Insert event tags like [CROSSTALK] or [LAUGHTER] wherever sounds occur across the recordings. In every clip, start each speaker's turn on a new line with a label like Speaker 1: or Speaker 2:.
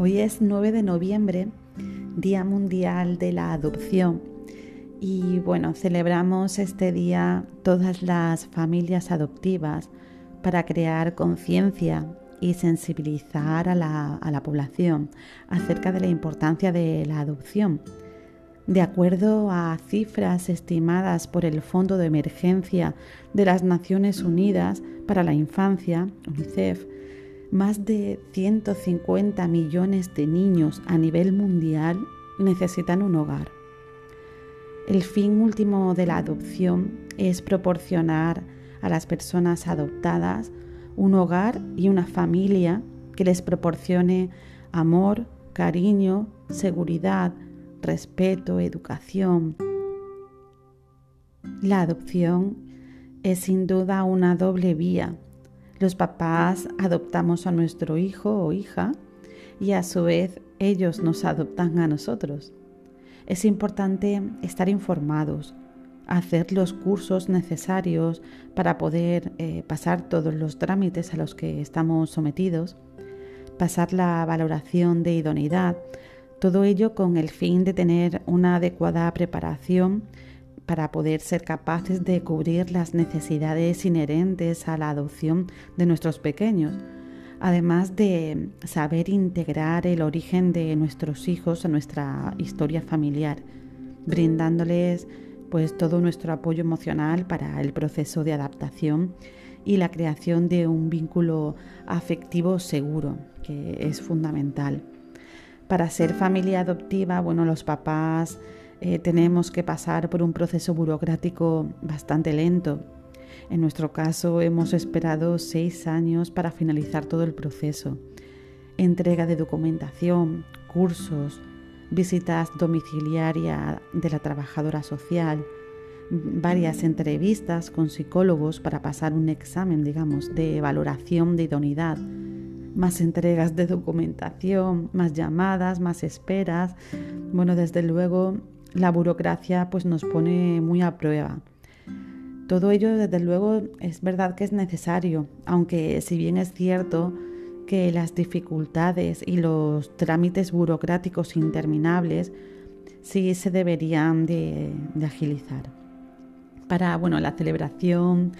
Speaker 1: Hoy es 9 de noviembre, Día Mundial de la Adopción. Y bueno, celebramos este día todas las familias adoptivas para crear conciencia y sensibilizar a la, a la, población acerca de la importancia de la adopción. De acuerdo a cifras estimadas por el Fondo de Emergencia de las Naciones Unidas para la Infancia, UNICEF, más de 150 millones de niños a nivel mundial necesitan un hogar. El fin último de la adopción es proporcionar a las personas adoptadas un hogar y una familia que les proporcione amor, cariño, seguridad, respeto, educación. La adopción es sin duda una doble vía los papás adoptamos a nuestro hijo o hija y a su vez ellos nos adoptan a nosotros. Es importante estar informados, hacer los cursos necesarios para poder eh, pasar todos los trámites a los que estamos sometidos, pasar la valoración de idoneidad, todo ello con el fin de tener una adecuada preparación para poder ser capaces de cubrir las necesidades inherentes a la adopción de nuestros pequeños, además de saber integrar el origen de nuestros hijos a nuestra historia familiar, brindándoles pues todo nuestro apoyo emocional para el proceso de adaptación y la creación de un vínculo afectivo seguro, que es fundamental. Para ser familia adoptiva, bueno, los papás eh, tenemos que pasar por un proceso burocrático bastante lento. En nuestro caso hemos esperado seis años para finalizar todo el proceso. Entrega de documentación, cursos, visitas domiciliarias de la trabajadora social, varias entrevistas con psicólogos para pasar un examen, digamos, de valoración de idoneidad, más entregas de documentación, más llamadas, más esperas. Bueno, desde luego la burocracia pues nos pone muy a prueba. Todo ello, desde luego, es verdad que es necesario, aunque si bien es cierto que las dificultades y los trámites burocráticos interminables sí se deberían de, agilizar. Para bueno, la celebración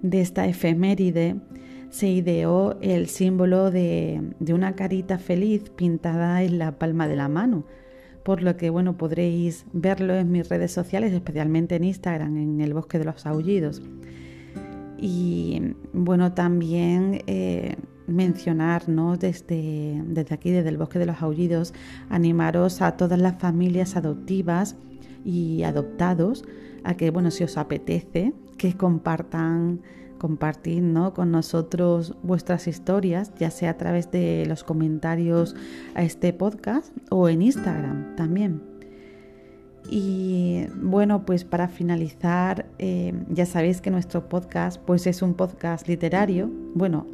Speaker 1: de esta efeméride se ideó el símbolo de, de una carita feliz pintada en la palma de la mano, por lo que bueno, podréis verlo en mis redes sociales, especialmente en Instagram, en el Bosque de los Aullidos. Y bueno, también eh, mencionar ¿no? desde, desde aquí, desde el Bosque de los Aullidos, animaros a todas las familias adoptivas y adoptados a que, bueno, si os apetece, que compartan compartir ¿no? con nosotros vuestras historias, ya sea a través de los comentarios a este podcast o en Instagram también. Y bueno, pues para finalizar, eh, ya sabéis que nuestro podcast pues es un podcast literario, bueno,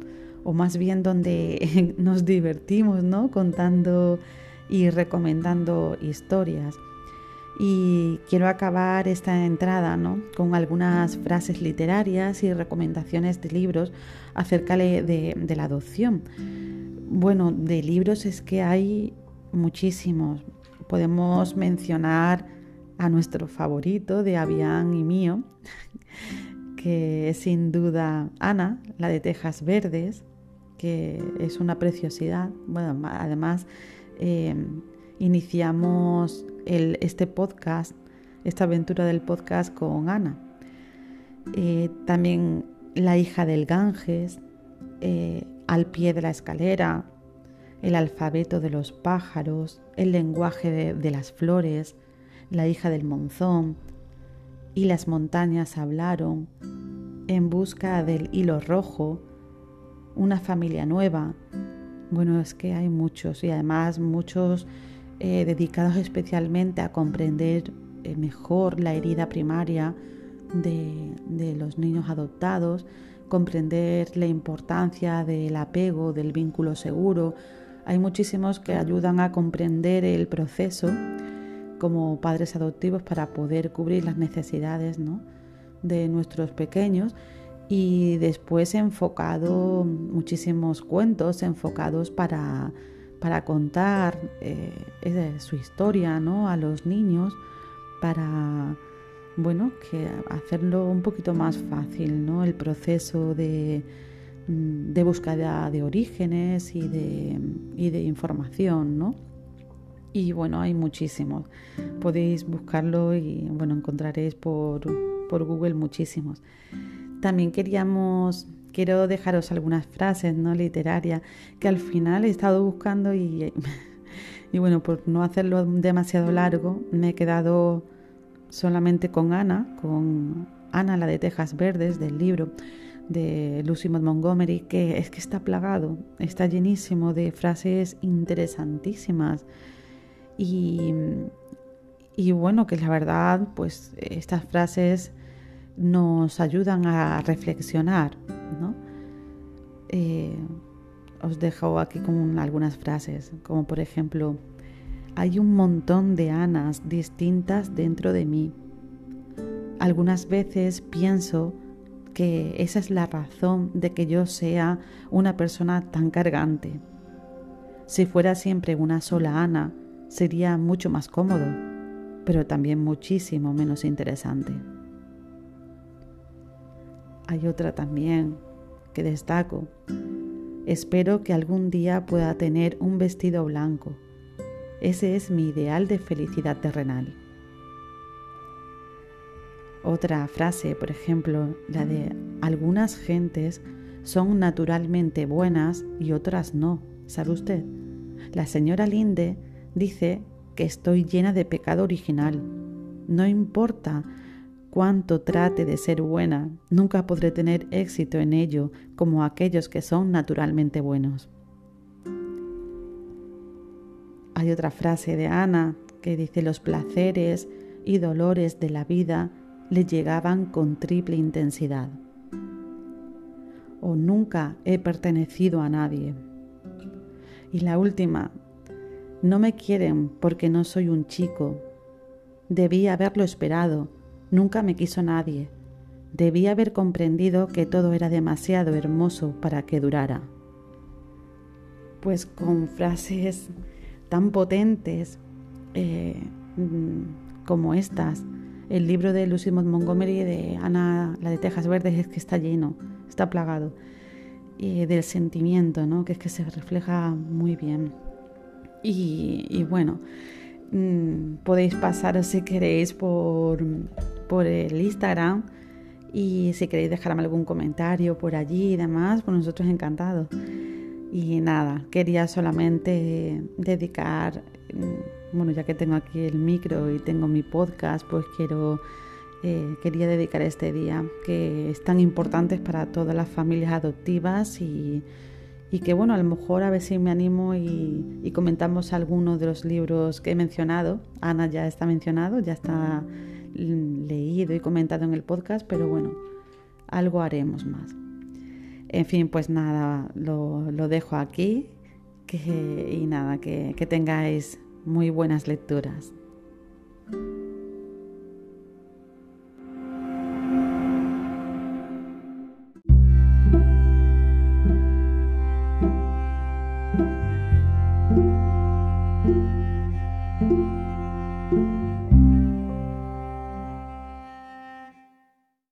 Speaker 1: o más bien donde [LAUGHS] nos divertimos, ¿no? Contando y recomendando historias. Y quiero acabar esta entrada ¿no? con algunas frases literarias y recomendaciones de libros acerca de, de la adopción. Bueno, de libros es que hay muchísimos. Podemos mencionar a nuestro favorito de Avian y mío, [LAUGHS] que es sin duda Ana, la de Tejas Verdes, que es una preciosidad. Bueno, además eh, iniciamos este podcast, esta aventura del podcast con Ana. Eh, también La hija del Ganges, eh, Al pie de la escalera, El alfabeto de los pájaros, El lenguaje de, las flores, La hija del monzón, y las montañas hablaron, En busca del hilo rojo, Una familia nueva. Bueno, es que hay muchos y además muchos eh, dedicados especialmente a comprender eh, mejor la herida primaria de, los niños adoptados, comprender la importancia del apego, del vínculo seguro. Hay muchísimos que ayudan a comprender el proceso como padres adoptivos para poder cubrir las necesidades de nuestros pequeños y después enfocado muchísimos cuentos enfocados para para contar eh, su historia ¿no? a los niños, para bueno, que hacerlo un poquito más fácil, ¿no? El proceso de, mm, búsqueda de orígenes y de, y de información, ¿no? Y bueno, hay muchísimos. Podéis buscarlo y bueno, encontraréis por, por Google muchísimos. También queríamos, quiero dejaros algunas frases no literarias que al final he estado buscando y, [LAUGHS] y bueno, por no hacerlo demasiado largo, me he quedado solamente con Ana, con Ana, la de Tejas Verdes, del libro de Lucy Montgomery, que es que está plagado, está llenísimo de frases interesantísimas. Y, y bueno, que la verdad, pues estas frases nos ayudan a reflexionar, os dejo aquí con algunas frases, como por ejemplo, hay un montón de Anas distintas dentro de mí. Algunas veces pienso que esa es la razón de que yo sea una persona tan cargante. Si fuera siempre una sola Ana, sería mucho más cómodo, pero también muchísimo menos interesante. Hay otra también que destaco. Espero que algún día pueda tener un vestido blanco. Ese es mi ideal de felicidad terrenal. Otra frase, por ejemplo, la de algunas gentes son naturalmente buenas y otras no. ¿Sabe usted? La señora Linde dice que estoy llena de pecado original. No importa cuánto trate de ser buena, nunca podré tener éxito en ello como aquellos que son naturalmente buenos. Hay otra frase de Ana que dice los placeres y dolores de la vida le llegaban con triple intensidad. O nunca he pertenecido a nadie. Y la última no me quieren porque no soy un chico. Debí haberlo esperado. Nunca me quiso nadie. Debí haber comprendido que todo era demasiado hermoso para que durara. Pues con frases tan potentes eh, como estas, el libro de Lucy Montgomery de Ana, la de Tejas Verdes, es que está lleno, está plagado. Del sentimiento, ¿no? que es que se refleja muy bien. Y, bueno, mm, podéis pasaros si queréis por, por el Instagram y si queréis dejarme algún comentario por allí y demás, pues nosotros encantados. Y nada, quería solamente dedicar, mm, bueno, ya que tengo aquí el micro y tengo mi podcast, pues quiero, eh, quería dedicar este día que es tan importante para todas las familias adoptivas y, y que bueno, a lo mejor a ver si me animo y, comentamos algunos de los libros que he mencionado. Ana ya está mencionado, ya está leído y comentado en el podcast, pero bueno, algo haremos más. En fin, pues nada, lo, dejo aquí y nada, que tengáis muy buenas lecturas.